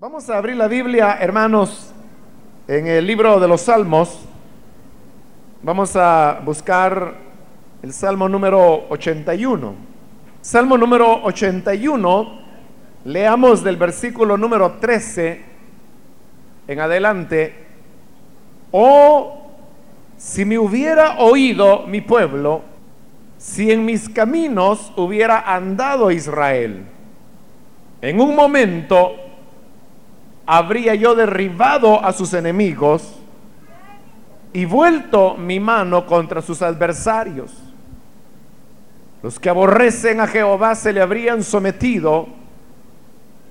Vamos a abrir la Biblia, hermanos, en el libro de los Salmos. Vamos a buscar el Salmo número 81. Salmo número 81, leamos del versículo número 13 en adelante. Oh, si me hubiera oído mi pueblo, si en mis caminos hubiera andado Israel, en un momento habría yo derribado a sus enemigos y vuelto mi mano contra sus adversarios. Los que aborrecen a Jehová se le habrían sometido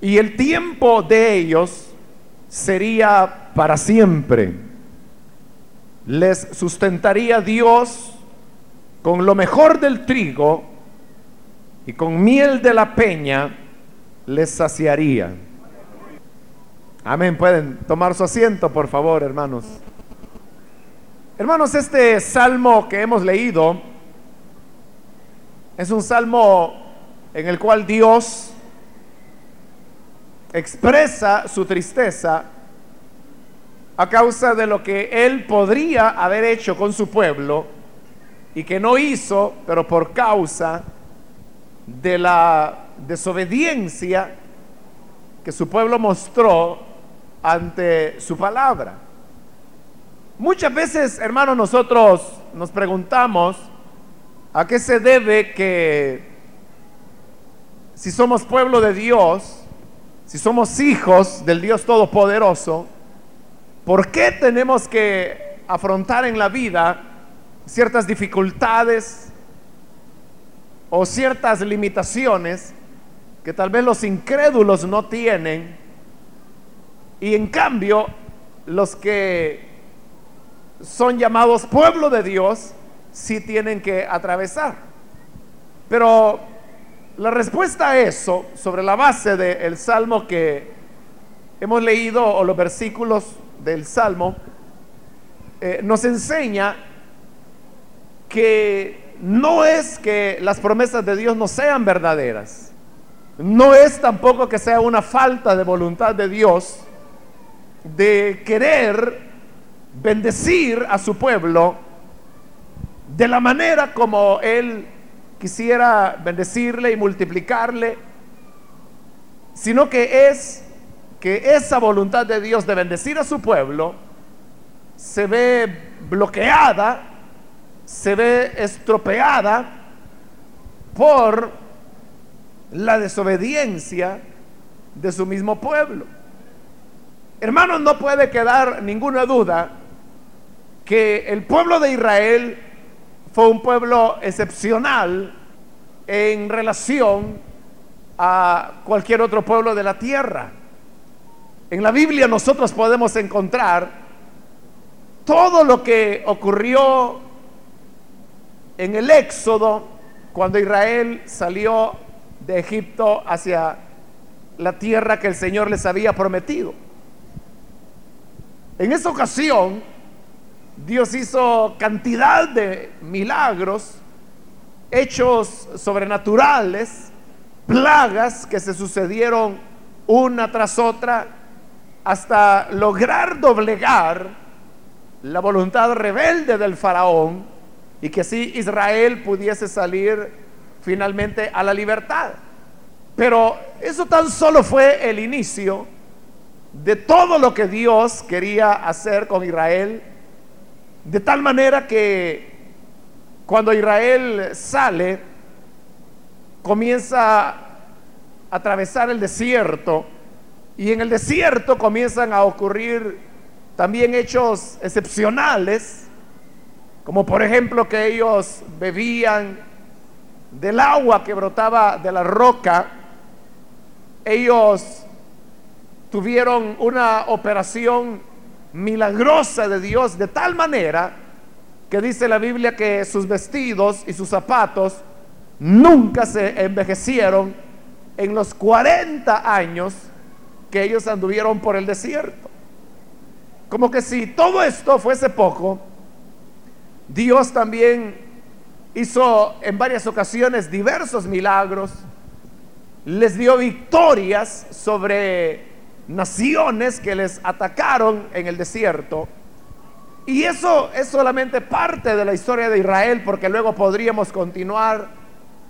y el tiempo de ellos sería para siempre. Les sustentaría Dios con lo mejor del trigo y con miel de la peña les saciaría. Amén. Pueden tomar su asiento, por favor, hermanos. Hermanos, este salmo que hemos leído es un salmo en el cual Dios expresa su tristeza a causa de lo que él podría haber hecho con su pueblo y que no hizo, pero por causa de la desobediencia que su pueblo mostró ante su palabra. Muchas veces, hermanos, nosotros nos preguntamos a qué se debe que si somos pueblo de Dios, si somos hijos del Dios Todopoderoso, ¿por qué tenemos que afrontar en la vida ciertas dificultades o ciertas limitaciones que tal vez los incrédulos no tienen y en cambio, los que son llamados pueblo de Dios, sí tienen que atravesar. Pero la respuesta a eso, sobre la base del salmo que hemos leído, o los versículos del salmo, eh, nos enseña que no es que las promesas de Dios no sean verdaderas. No es tampoco que sea una falta de voluntad de Dios de querer bendecir a su pueblo de la manera como él quisiera bendecirle y multiplicarle, sino que es que esa voluntad de Dios de bendecir a su pueblo se ve bloqueada, se ve estropeada por la desobediencia de su mismo pueblo. Hermanos, no puede quedar ninguna duda que el pueblo de Israel fue un pueblo excepcional en relación a cualquier otro pueblo de la tierra. En la Biblia nosotros podemos encontrar todo lo que ocurrió en el Éxodo cuando Israel salió de Egipto hacia la tierra que el Señor les había prometido. En esa ocasión, Dios hizo cantidad de milagros, hechos sobrenaturales, plagas que se sucedieron una tras otra hasta lograr doblegar la voluntad rebelde del faraón y que así Israel pudiese salir finalmente a la libertad. Pero eso tan solo fue el inicio de todo lo que Dios quería hacer con Israel, de tal manera que cuando Israel sale, comienza a atravesar el desierto y en el desierto comienzan a ocurrir también hechos excepcionales, como por ejemplo que ellos bebían del agua que brotaba de la roca, ellos tuvieron una operación milagrosa de Dios de tal manera que dice la Biblia que sus vestidos y sus zapatos nunca se envejecieron en los 40 años que ellos anduvieron por el desierto. Como que si todo esto fuese poco, Dios también hizo en varias ocasiones diversos milagros, les dio victorias sobre naciones que les atacaron en el desierto. Y eso es solamente parte de la historia de Israel, porque luego podríamos continuar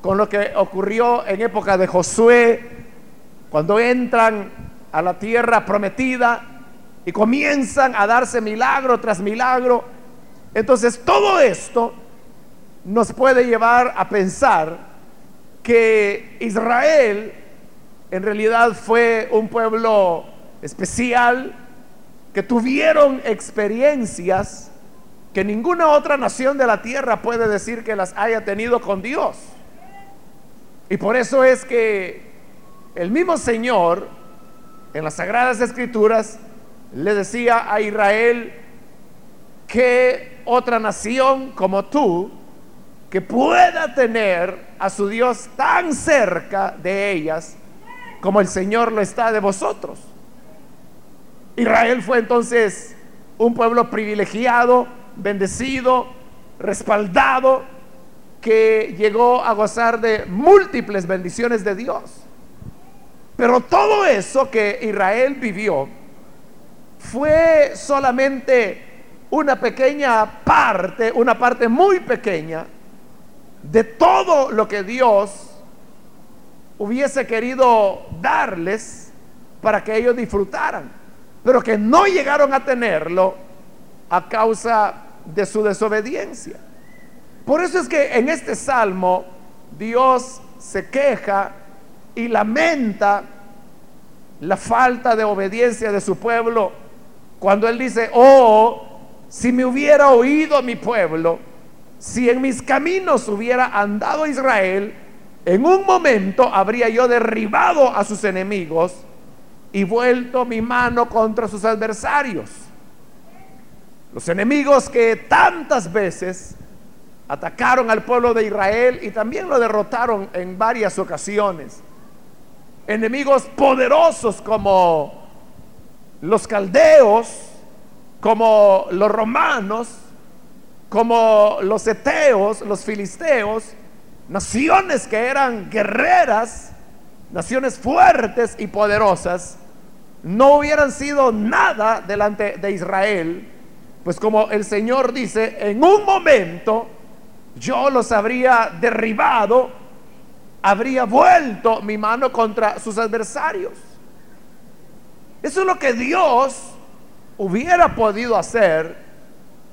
con lo que ocurrió en época de Josué, cuando entran a la tierra prometida y comienzan a darse milagro tras milagro. Entonces todo esto nos puede llevar a pensar que Israel en realidad fue un pueblo especial, que tuvieron experiencias que ninguna otra nación de la tierra puede decir que las haya tenido con Dios. Y por eso es que el mismo Señor en las Sagradas Escrituras le decía a Israel que otra nación como tú, que pueda tener a su Dios tan cerca de ellas, como el Señor lo está de vosotros. Israel fue entonces un pueblo privilegiado, bendecido, respaldado, que llegó a gozar de múltiples bendiciones de Dios. Pero todo eso que Israel vivió fue solamente una pequeña parte, una parte muy pequeña de todo lo que Dios hubiese querido darles para que ellos disfrutaran, pero que no llegaron a tenerlo a causa de su desobediencia. Por eso es que en este salmo Dios se queja y lamenta la falta de obediencia de su pueblo cuando él dice, oh, si me hubiera oído mi pueblo, si en mis caminos hubiera andado Israel, en un momento habría yo derribado a sus enemigos y vuelto mi mano contra sus adversarios. Los enemigos que tantas veces atacaron al pueblo de Israel y también lo derrotaron en varias ocasiones. Enemigos poderosos como los caldeos, como los romanos, como los eteos, los filisteos, naciones que eran guerreras, naciones fuertes y poderosas, no hubieran sido nada delante de Israel, pues como el Señor dice, en un momento yo los habría derribado, habría vuelto mi mano contra sus adversarios. Eso es lo que Dios hubiera podido hacer,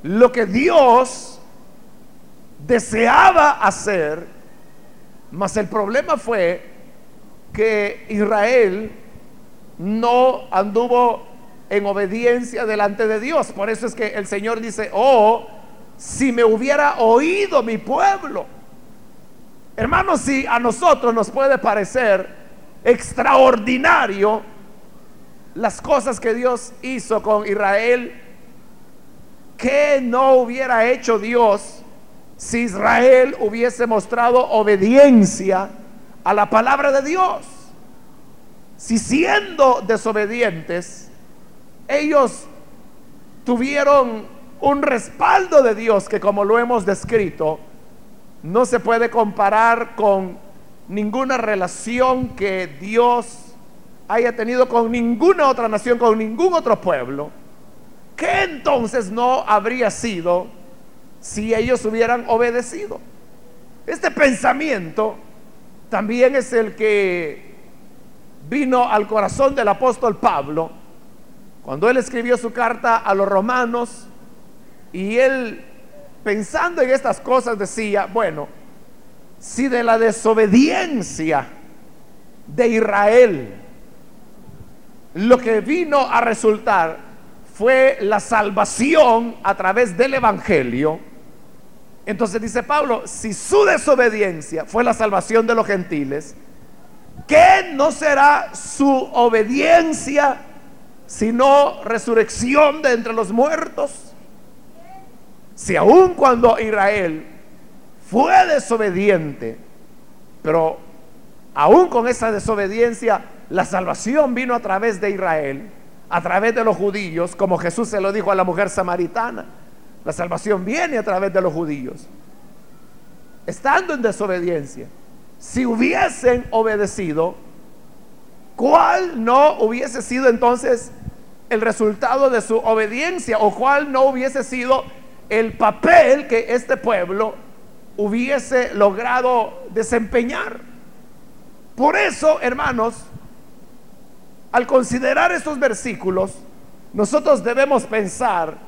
lo que Dios deseaba hacer mas el problema fue que Israel no anduvo en obediencia delante de Dios. Por eso es que el Señor dice, oh, si me hubiera oído mi pueblo. Hermanos, si a nosotros nos puede parecer extraordinario las cosas que Dios hizo con Israel, ¿qué no hubiera hecho Dios si Israel hubiese mostrado obediencia a la palabra de Dios. Si siendo desobedientes, ellos tuvieron un respaldo de Dios que como lo hemos descrito, no se puede comparar con ninguna relación que Dios haya tenido con ninguna otra nación, con ningún otro pueblo, que entonces no habría sido si ellos hubieran obedecido. Este pensamiento también es el que vino al corazón del apóstol Pablo cuando él escribió su carta a los romanos y él pensando en estas cosas decía, bueno, si de la desobediencia de Israel lo que vino a resultar fue la salvación a través del Evangelio, entonces dice Pablo, si su desobediencia fue la salvación de los gentiles, ¿qué no será su obediencia sino resurrección de entre los muertos? Si aun cuando Israel fue desobediente, pero aún con esa desobediencia, la salvación vino a través de Israel, a través de los judíos, como Jesús se lo dijo a la mujer samaritana. La salvación viene a través de los judíos. Estando en desobediencia, si hubiesen obedecido, ¿cuál no hubiese sido entonces el resultado de su obediencia o cuál no hubiese sido el papel que este pueblo hubiese logrado desempeñar? Por eso, hermanos, al considerar estos versículos, nosotros debemos pensar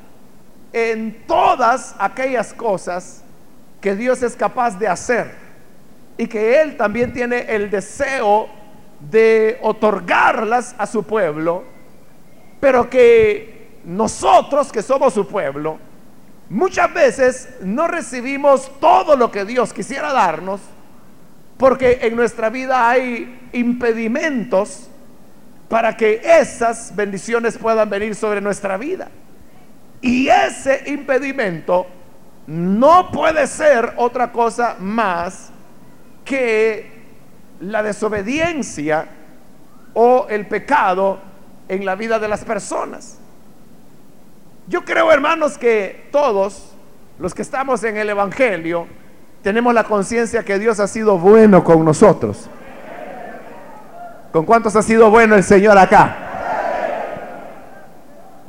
en todas aquellas cosas que Dios es capaz de hacer y que Él también tiene el deseo de otorgarlas a su pueblo, pero que nosotros que somos su pueblo, muchas veces no recibimos todo lo que Dios quisiera darnos, porque en nuestra vida hay impedimentos para que esas bendiciones puedan venir sobre nuestra vida. Y ese impedimento no puede ser otra cosa más que la desobediencia o el pecado en la vida de las personas. Yo creo, hermanos, que todos los que estamos en el Evangelio tenemos la conciencia que Dios ha sido bueno con nosotros. ¿Con cuántos ha sido bueno el Señor acá?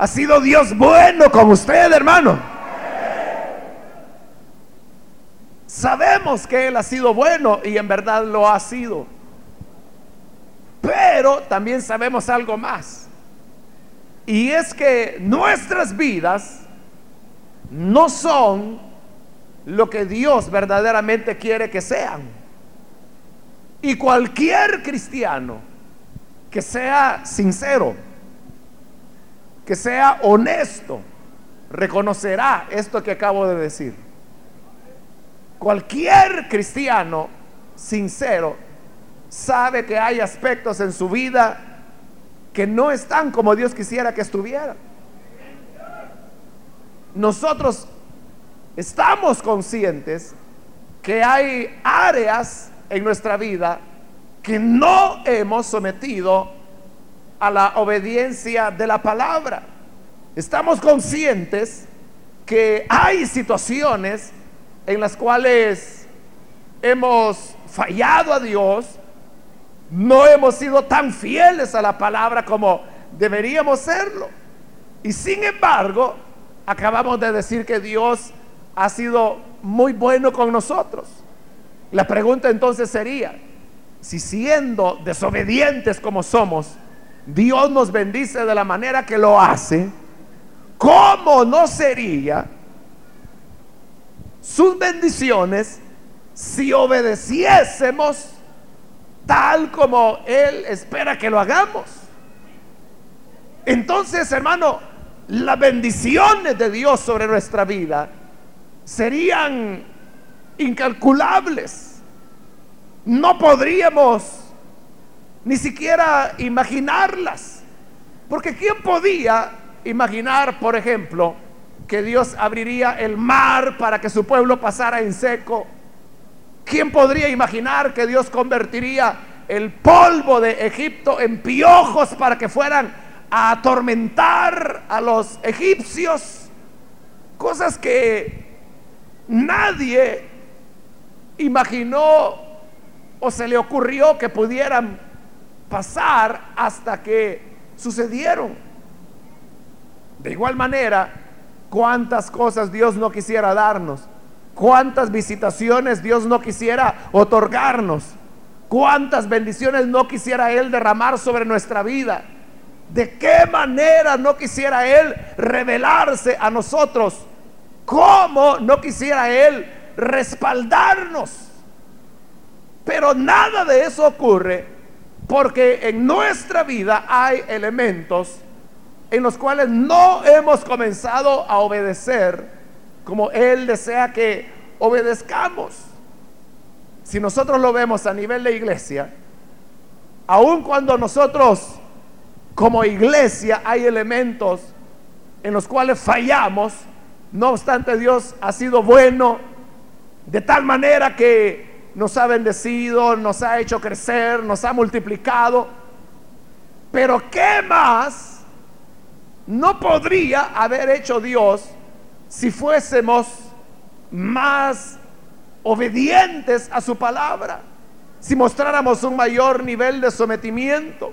Ha sido Dios bueno con usted, hermano. Sabemos que Él ha sido bueno y en verdad lo ha sido. Pero también sabemos algo más. Y es que nuestras vidas no son lo que Dios verdaderamente quiere que sean. Y cualquier cristiano que sea sincero, que sea honesto, reconocerá esto que acabo de decir. Cualquier cristiano sincero sabe que hay aspectos en su vida que no están como Dios quisiera que estuvieran. Nosotros estamos conscientes que hay áreas en nuestra vida que no hemos sometido a la obediencia de la palabra. Estamos conscientes que hay situaciones en las cuales hemos fallado a Dios, no hemos sido tan fieles a la palabra como deberíamos serlo. Y sin embargo, acabamos de decir que Dios ha sido muy bueno con nosotros. La pregunta entonces sería, si siendo desobedientes como somos, Dios nos bendice de la manera que lo hace, ¿cómo no sería sus bendiciones si obedeciésemos tal como Él espera que lo hagamos? Entonces, hermano, las bendiciones de Dios sobre nuestra vida serían incalculables no podríamos ni siquiera imaginarlas. Porque ¿quién podía imaginar, por ejemplo, que Dios abriría el mar para que su pueblo pasara en seco? ¿Quién podría imaginar que Dios convertiría el polvo de Egipto en piojos para que fueran a atormentar a los egipcios? Cosas que nadie imaginó o se le ocurrió que pudieran pasar hasta que sucedieron. De igual manera, cuántas cosas Dios no quisiera darnos, cuántas visitaciones Dios no quisiera otorgarnos, cuántas bendiciones no quisiera Él derramar sobre nuestra vida. ¿De qué manera no quisiera Él revelarse a nosotros? ¿Cómo no quisiera Él respaldarnos? Pero nada de eso ocurre porque en nuestra vida hay elementos en los cuales no hemos comenzado a obedecer como Él desea que obedezcamos. Si nosotros lo vemos a nivel de iglesia, aun cuando nosotros como iglesia hay elementos en los cuales fallamos, no obstante Dios ha sido bueno de tal manera que nos ha bendecido, nos ha hecho crecer, nos ha multiplicado. Pero ¿qué más no podría haber hecho Dios si fuésemos más obedientes a su palabra? Si mostráramos un mayor nivel de sometimiento.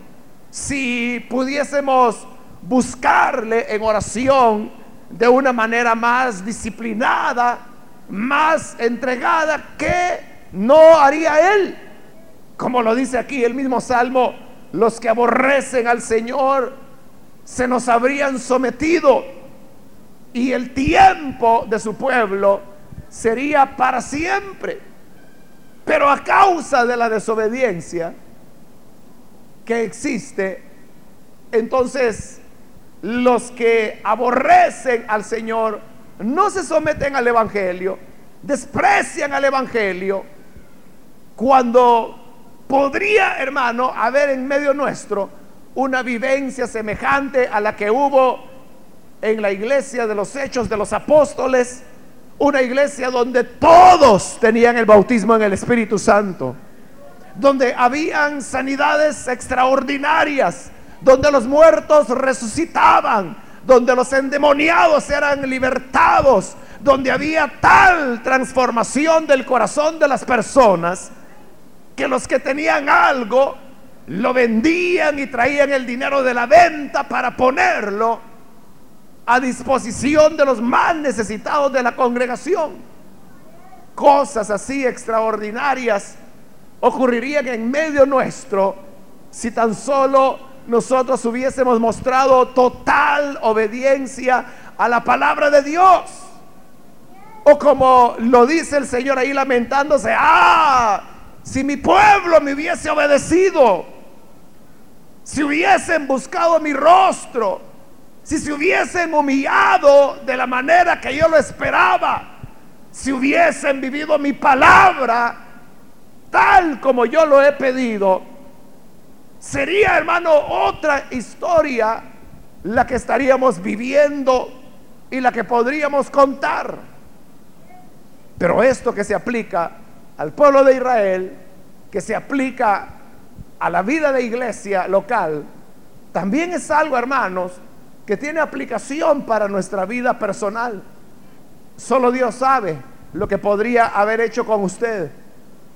si pudiésemos buscarle en oración de una manera más disciplinada, más entregada, ¿qué no haría Él? Como lo dice aquí el mismo Salmo, los que aborrecen al Señor se nos habrían sometido y el tiempo de su pueblo sería para siempre. Pero a causa de la desobediencia que existe, entonces los que aborrecen al Señor no se someten al Evangelio, desprecian al Evangelio, cuando podría, hermano, haber en medio nuestro una vivencia semejante a la que hubo en la iglesia de los hechos de los apóstoles, una iglesia donde todos tenían el bautismo en el Espíritu Santo, donde habían sanidades extraordinarias, donde los muertos resucitaban, donde los endemoniados eran libertados, donde había tal transformación del corazón de las personas que los que tenían algo lo vendían y traían el dinero de la venta para ponerlo a disposición de los más necesitados de la congregación. Cosas así extraordinarias ocurrirían en medio nuestro si tan solo nosotros hubiésemos mostrado total obediencia a la palabra de Dios. O como lo dice el Señor ahí lamentándose, ah, si mi pueblo me hubiese obedecido, si hubiesen buscado mi rostro, si se hubiesen humillado de la manera que yo lo esperaba, si hubiesen vivido mi palabra tal como yo lo he pedido, sería, hermano, otra historia la que estaríamos viviendo y la que podríamos contar. Pero esto que se aplica al pueblo de Israel, que se aplica a la vida de iglesia local, también es algo, hermanos, que tiene aplicación para nuestra vida personal. Solo Dios sabe lo que podría haber hecho con usted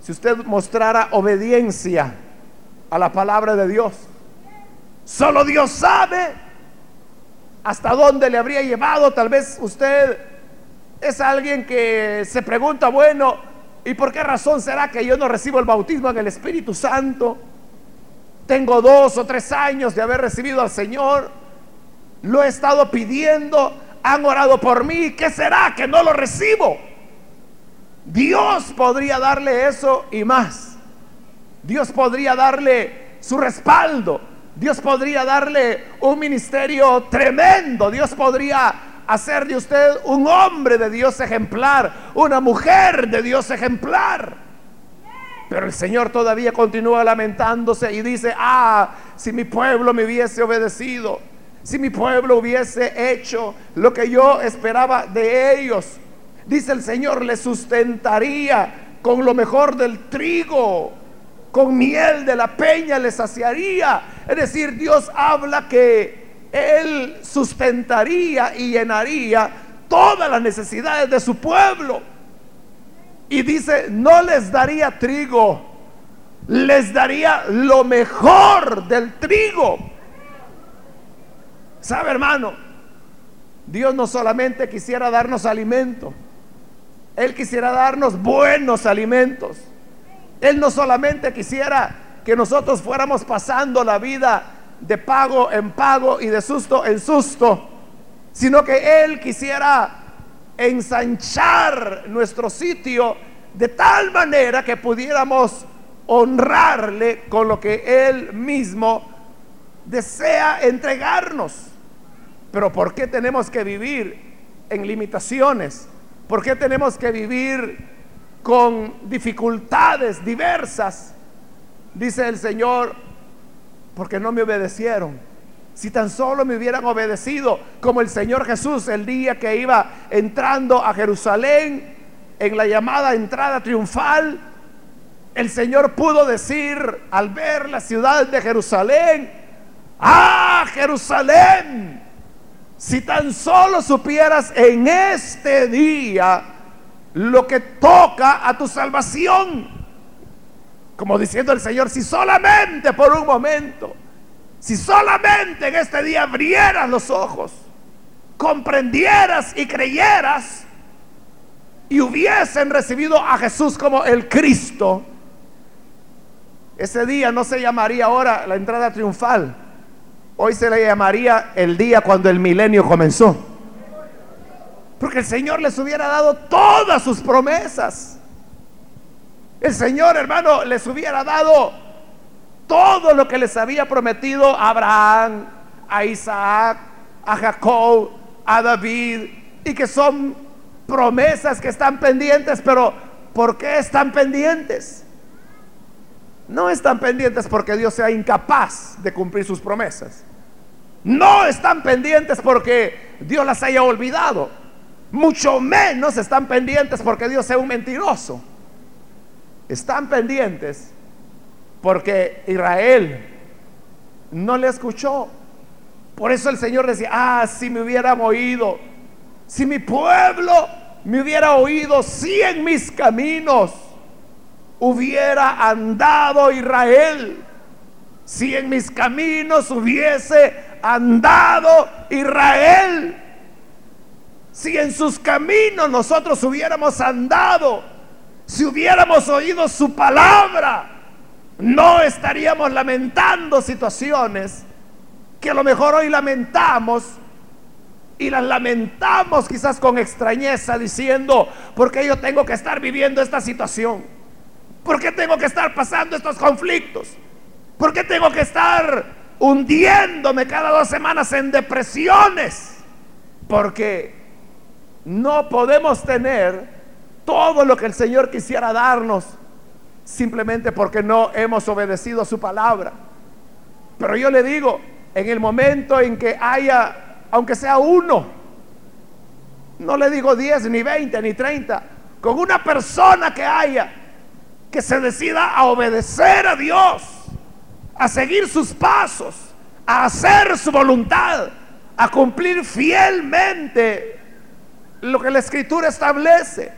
si usted mostrara obediencia a la palabra de Dios. Solo Dios sabe hasta dónde le habría llevado. Tal vez usted es alguien que se pregunta, bueno, ¿y por qué razón será que yo no recibo el bautismo en el Espíritu Santo? Tengo dos o tres años de haber recibido al Señor. Lo he estado pidiendo. Han orado por mí. ¿Qué será que no lo recibo? Dios podría darle eso y más. Dios podría darle su respaldo. Dios podría darle un ministerio tremendo. Dios podría hacer de usted un hombre de Dios ejemplar, una mujer de Dios ejemplar. Pero el Señor todavía continúa lamentándose y dice, ah, si mi pueblo me hubiese obedecido, si mi pueblo hubiese hecho lo que yo esperaba de ellos, dice el Señor, le sustentaría con lo mejor del trigo con miel de la peña le saciaría. Es decir, Dios habla que Él sustentaría y llenaría todas las necesidades de su pueblo. Y dice, no les daría trigo, les daría lo mejor del trigo. ¿Sabe, hermano? Dios no solamente quisiera darnos alimento, Él quisiera darnos buenos alimentos. Él no solamente quisiera que nosotros fuéramos pasando la vida de pago en pago y de susto en susto, sino que Él quisiera ensanchar nuestro sitio de tal manera que pudiéramos honrarle con lo que Él mismo desea entregarnos. Pero ¿por qué tenemos que vivir en limitaciones? ¿Por qué tenemos que vivir con dificultades diversas, dice el Señor, porque no me obedecieron. Si tan solo me hubieran obedecido como el Señor Jesús el día que iba entrando a Jerusalén en la llamada entrada triunfal, el Señor pudo decir al ver la ciudad de Jerusalén, ah, Jerusalén, si tan solo supieras en este día lo que toca a tu salvación. Como diciendo el Señor, si solamente por un momento Si solamente en este día abrieras los ojos, comprendieras y creyeras y hubiesen recibido a Jesús como el Cristo, ese día no se llamaría ahora la entrada triunfal, hoy se le llamaría el día cuando el milenio comenzó. Porque el Señor les hubiera dado todas sus promesas. El Señor, hermano, les hubiera dado todo lo que les había prometido a Abraham, a Isaac, a Jacob, a David, y que son promesas que están pendientes, pero ¿por qué están pendientes? No están pendientes porque Dios sea incapaz de cumplir sus promesas. No están pendientes porque Dios las haya olvidado. Mucho menos están pendientes porque Dios sea un mentiroso. Están pendientes porque Israel no le escuchó. Por eso el Señor decía, ah, si me hubieran oído, si mi pueblo me hubiera oído, si en mis caminos hubiera andado Israel, si en mis caminos hubiese andado Israel, si en sus caminos nosotros hubiéramos andado, si hubiéramos oído su palabra, no estaríamos lamentando situaciones que a lo mejor hoy lamentamos y las lamentamos quizás con extrañeza diciendo, ¿por qué yo tengo que estar viviendo esta situación? ¿Por qué tengo que estar pasando estos conflictos? ¿Por qué tengo que estar hundiéndome cada dos semanas en depresiones? Porque no podemos tener todo lo que el Señor quisiera darnos simplemente porque no hemos obedecido su palabra. Pero yo le digo, en el momento en que haya, aunque sea uno, no le digo 10, ni 20, ni 30, con una persona que haya que se decida a obedecer a Dios, a seguir sus pasos, a hacer su voluntad, a cumplir fielmente lo que la escritura establece.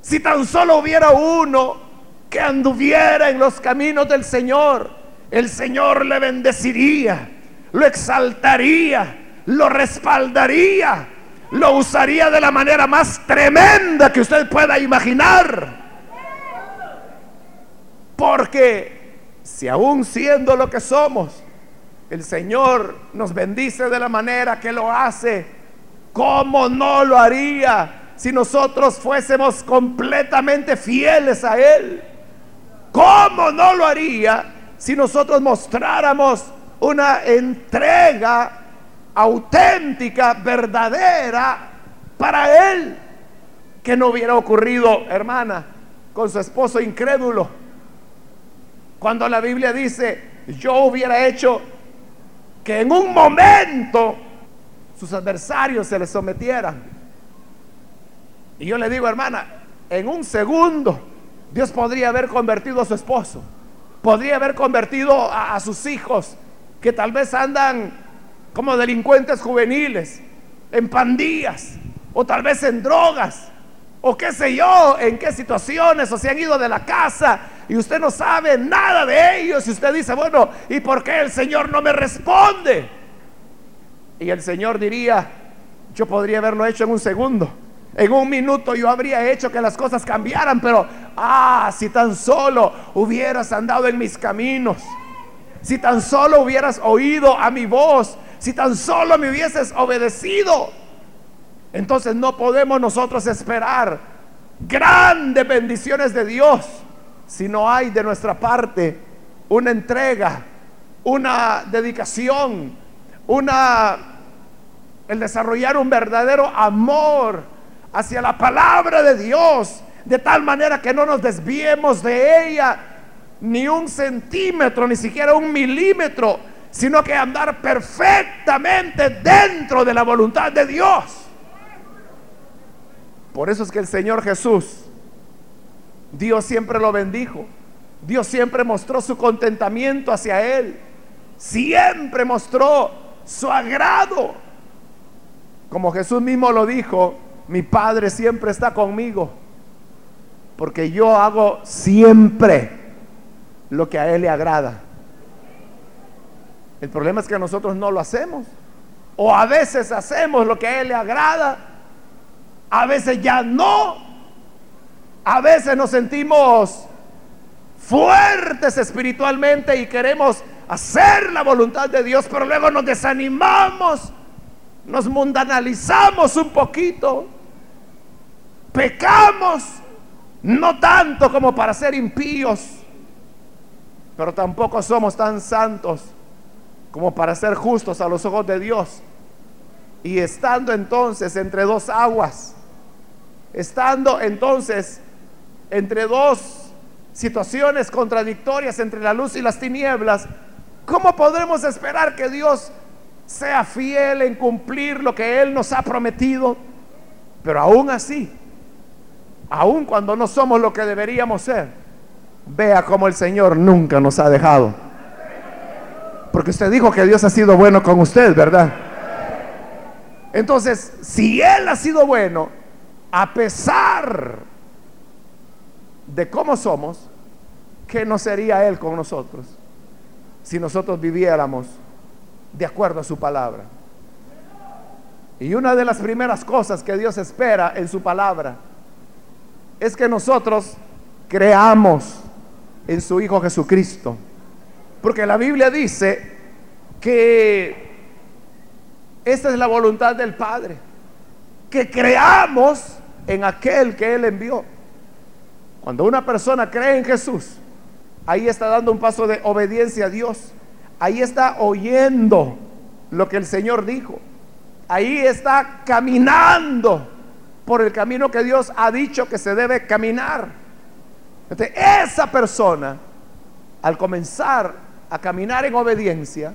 Si tan solo hubiera uno que anduviera en los caminos del Señor, el Señor le bendeciría, lo exaltaría, lo respaldaría, lo usaría de la manera más tremenda que usted pueda imaginar. Porque si aún siendo lo que somos, el Señor nos bendice de la manera que lo hace, ¿cómo no lo haría si nosotros fuésemos completamente fieles a Él? ¿Cómo no lo haría si nosotros mostráramos una entrega auténtica, verdadera para Él? Que no hubiera ocurrido, hermana, con su esposo incrédulo. Cuando la Biblia dice, yo hubiera hecho que en un momento sus adversarios se le sometieran. Y yo le digo, hermana, en un segundo Dios podría haber convertido a su esposo, podría haber convertido a, sus hijos que tal vez andan como delincuentes juveniles, en pandillas, o tal vez en drogas, o qué sé yo, en qué situaciones, o se han ido de la casa y usted no sabe nada de ellos, y usted dice, bueno, ¿y por qué el Señor no me responde? Y el Señor diría, yo podría haberlo hecho en un segundo. En un minuto yo habría hecho que las cosas cambiaran, pero, ah, si tan solo hubieras andado en mis caminos, si tan solo hubieras oído a mi voz, si tan solo me hubieses obedecido, entonces no podemos nosotros esperar grandes bendiciones de Dios si no hay de nuestra parte una entrega, una dedicación, una el desarrollar un verdadero amor hacia la palabra de Dios, de tal manera que no nos desviemos de ella ni un centímetro, ni siquiera un milímetro, sino que andar perfectamente dentro de la voluntad de Dios. Por eso es que el Señor Jesús, Dios siempre lo bendijo, Dios siempre mostró su contentamiento hacia Él, siempre mostró su agrado. Como Jesús mismo lo dijo, mi Padre siempre está conmigo, porque yo hago siempre lo que a Él le agrada. El problema es que nosotros no lo hacemos. O a veces hacemos lo que a Él le agrada, a veces ya no. A veces nos sentimos fuertes espiritualmente y queremos hacer la voluntad de Dios, pero luego nos desanimamos, nos mundanalizamos un poquito, pecamos, no tanto como para ser impíos, pero tampoco somos tan santos como para ser justos a los ojos de Dios. Y estando entonces entre dos aguas, estando entonces entre dos situaciones contradictorias entre la luz y las tinieblas, ¿cómo podremos esperar que Dios sea fiel en cumplir lo que Él nos ha prometido? Pero aún así, aún cuando no somos lo que deberíamos ser, vea cómo el Señor nunca nos ha dejado. Porque usted dijo que Dios ha sido bueno con usted, ¿verdad? Entonces, si Él ha sido bueno, a pesar de cómo somos, ¿qué no sería Él con nosotros si nosotros viviéramos de acuerdo a su palabra? Y una de las primeras cosas que Dios espera en su palabra es que nosotros creamos en su Hijo Jesucristo. Porque la Biblia dice que esta es la voluntad del Padre, que creamos en aquel que Él envió. Cuando una persona cree en Jesús, ahí está dando un paso de obediencia a Dios. Ahí está oyendo lo que el Señor dijo. Ahí está caminando por el camino que Dios ha dicho que se debe caminar. Entonces, esa persona, al comenzar a caminar en obediencia,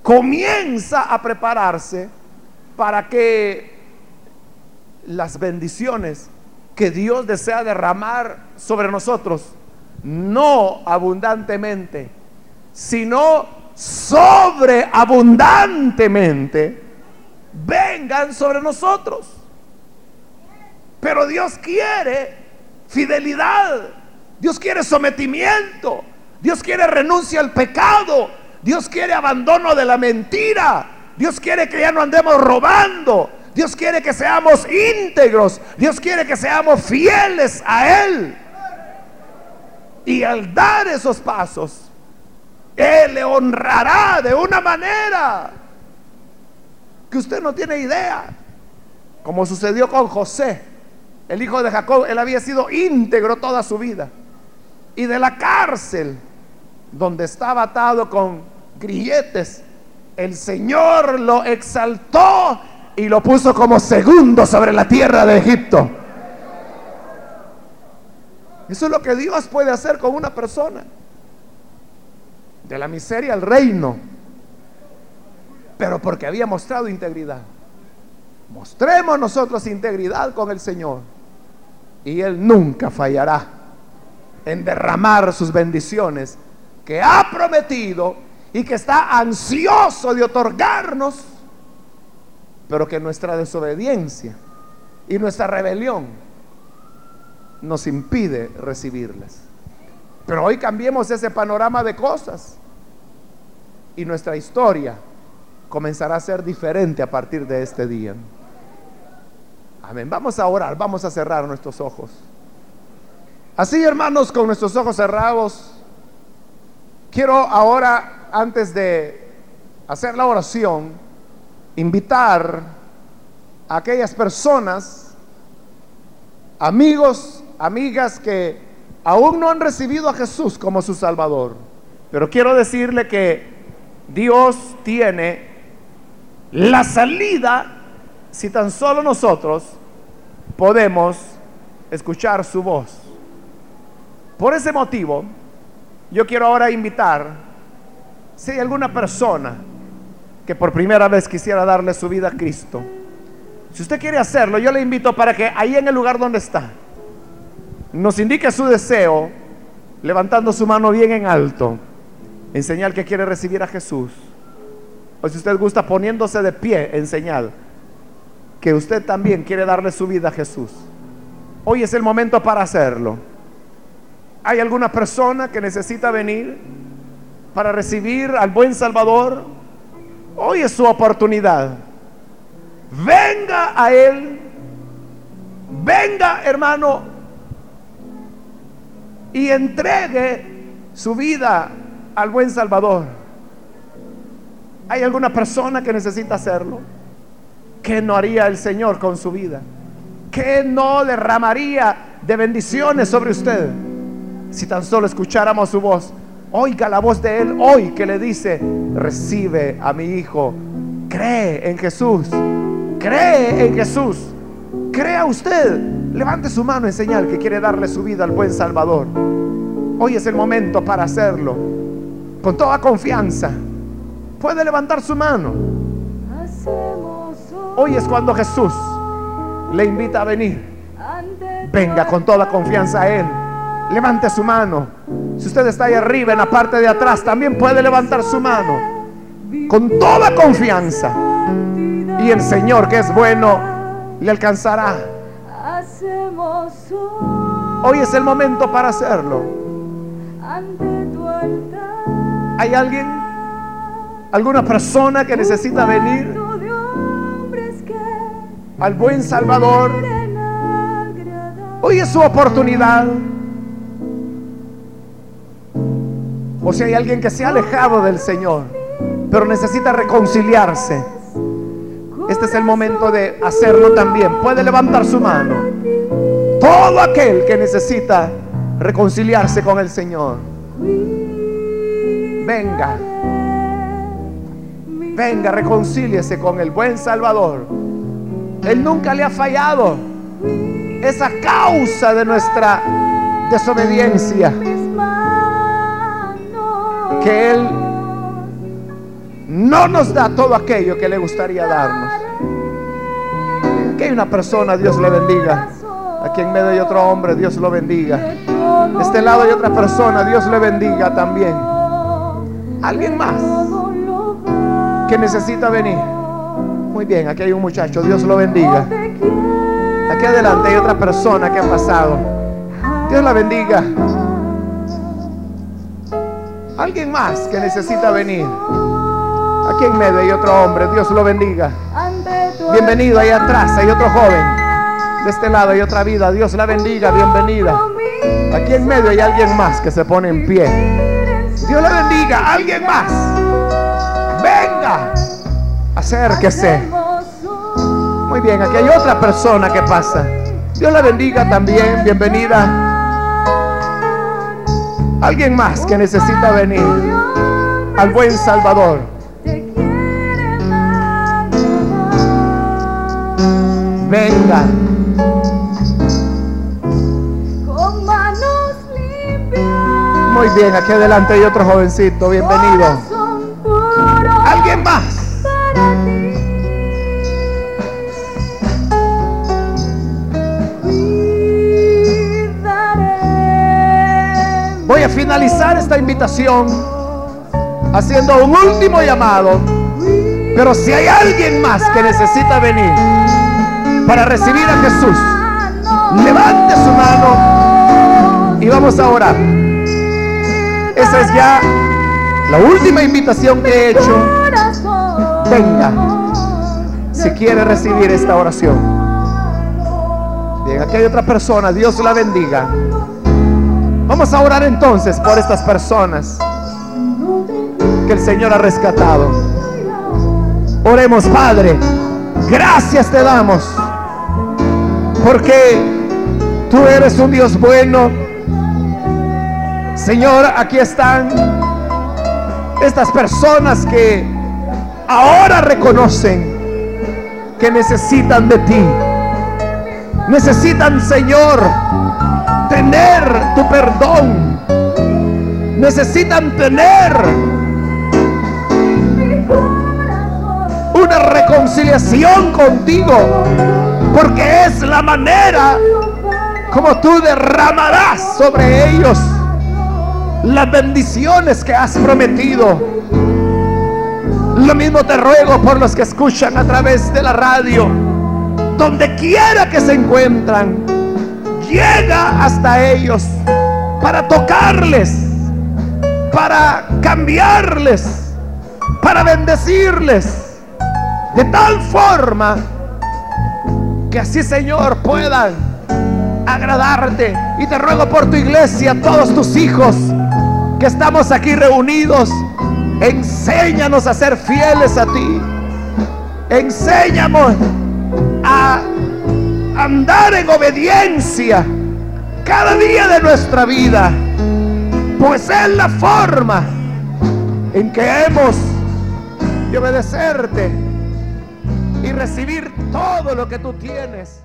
comienza a prepararse para que las bendiciones que Dios desea derramar sobre nosotros, no abundantemente, sino sobreabundantemente, vengan sobre nosotros. Pero Dios quiere fidelidad, Dios quiere sometimiento, Dios quiere renuncia al pecado, Dios quiere abandono de la mentira, Dios quiere que ya no andemos robando, Dios quiere que seamos íntegros. Dios quiere que seamos fieles a Él. Y al dar esos pasos, Él le honrará de una manera que usted no tiene idea. Como sucedió con José, el hijo de Jacob. Él había sido íntegro toda su vida. Y de la cárcel, donde estaba atado con grilletes, el Señor lo exaltó y lo puso como segundo sobre la tierra de Egipto. Eso es lo que Dios puede hacer con una persona. De la miseria al reino. Pero porque había mostrado integridad. Mostremos nosotros integridad con el Señor. Y Él nunca fallará en derramar sus bendiciones que ha prometido y que está ansioso de otorgarnos pero que nuestra desobediencia y nuestra rebelión nos impide recibirlas. Pero hoy cambiemos ese panorama de cosas y nuestra historia comenzará a ser diferente a partir de este día. Amén. Vamos a orar, vamos a cerrar nuestros ojos. Así, hermanos, con nuestros ojos cerrados, quiero ahora, antes de hacer la oración, invitar a aquellas personas, amigos, amigas que aún no han recibido a Jesús como su Salvador. Pero quiero decirle que Dios tiene la salida si tan solo nosotros podemos escuchar su voz. Por ese motivo, yo quiero ahora invitar, si hay alguna persona que por primera vez quisiera darle su vida a Cristo, si usted quiere hacerlo, yo le invito para que ahí en el lugar donde está, nos indique su deseo, levantando su mano bien en alto, en señal que quiere recibir a Jesús. O si usted gusta poniéndose de pie en señal que usted también quiere darle su vida a Jesús. Hoy es el momento para hacerlo. ¿Hay alguna persona que necesita venir para recibir al buen Salvador, hoy es su oportunidad. Venga a Él. Venga, hermano, y entregue su vida al buen Salvador. ¿Hay alguna persona que necesita hacerlo? ¿Qué no haría el Señor con su vida? ¿Qué no derramaría de bendiciones sobre usted? Si tan solo escucháramos su voz, oiga la voz de Él hoy que le dice, recibe a mi hijo, cree en Jesús, cree en Jesús, crea usted, levante su mano en señal que quiere darle su vida al buen Salvador. Hoy es el momento para hacerlo, con toda confianza. Puede levantar su mano. Hoy es cuando Jesús le invita a venir. Venga con toda confianza a Él. Levante su mano. Si usted está ahí arriba, en la parte de atrás, también puede levantar su mano. Con toda confianza. Y el Señor, que es bueno, le alcanzará. Hoy es el momento para hacerlo. ¿Hay alguien? ¿Alguna persona que necesita venir al buen Salvador? Hoy es su oportunidad. O si hay alguien que se ha alejado del Señor, pero necesita reconciliarse. Este es el momento de hacerlo también. Puede levantar su mano. Todo aquel que necesita reconciliarse con el Señor. Venga. Venga, reconcíliese con el buen Salvador. Él nunca le ha fallado. Esa causa de nuestra desobediencia que Él no nos da todo aquello que le gustaría darnos. Que hay una persona, Dios le bendiga. Aquí en medio hay otro hombre, Dios lo bendiga. De este lado hay otra persona, Dios le bendiga también. Alguien más que necesita venir. Muy bien, aquí hay un muchacho, Dios lo bendiga. Aquí adelante hay otra persona que ha pasado. Dios la bendiga. Alguien más que necesita venir. Aquí en medio hay otro hombre. Dios lo bendiga. Bienvenido ahí atrás. Hay otro joven. De este lado hay otra vida. Dios la bendiga. Bienvenida. Aquí en medio hay alguien más que se pone en pie. Dios la bendiga. Alguien más. Venga. Acérquese. Muy bien. Aquí hay otra persona que pasa. Dios la bendiga también. Bienvenida. Alguien más que necesita venir al buen Salvador. Venga. Muy bien, aquí adelante hay otro jovencito. Bienvenido. Alguien más. Voy a finalizar esta invitación haciendo un último llamado. Pero si hay alguien más que necesita venir para recibir a Jesús, levante su mano y vamos a orar. Esa es ya la última invitación que he hecho. Venga, si quiere recibir esta oración. Bien, aquí hay otra persona. Dios la bendiga. Vamos a orar entonces por estas personas que el Señor ha rescatado. Oremos, Padre. Gracias te damos. Porque tú eres un Dios bueno. Señor, aquí están estas personas que ahora reconocen que necesitan de ti. Necesitan, Señor, tu perdón. Necesitan tener una reconciliación contigo. Porque es la manera como tú derramarás sobre ellos las bendiciones que has prometido. Lo mismo te ruego por los que escuchan a través de la radio, donde quiera que se encuentran llega hasta ellos para tocarles para cambiarles, para bendecirles, de tal forma que así, Señor, puedan agradarte. Y te ruego por tu iglesia, todos tus hijos que estamos aquí reunidos, enséñanos a ser fieles a ti. Enséñanos a andar en obediencia cada día de nuestra vida, pues es la forma en que hemos de obedecerte y recibir todo lo que tú tienes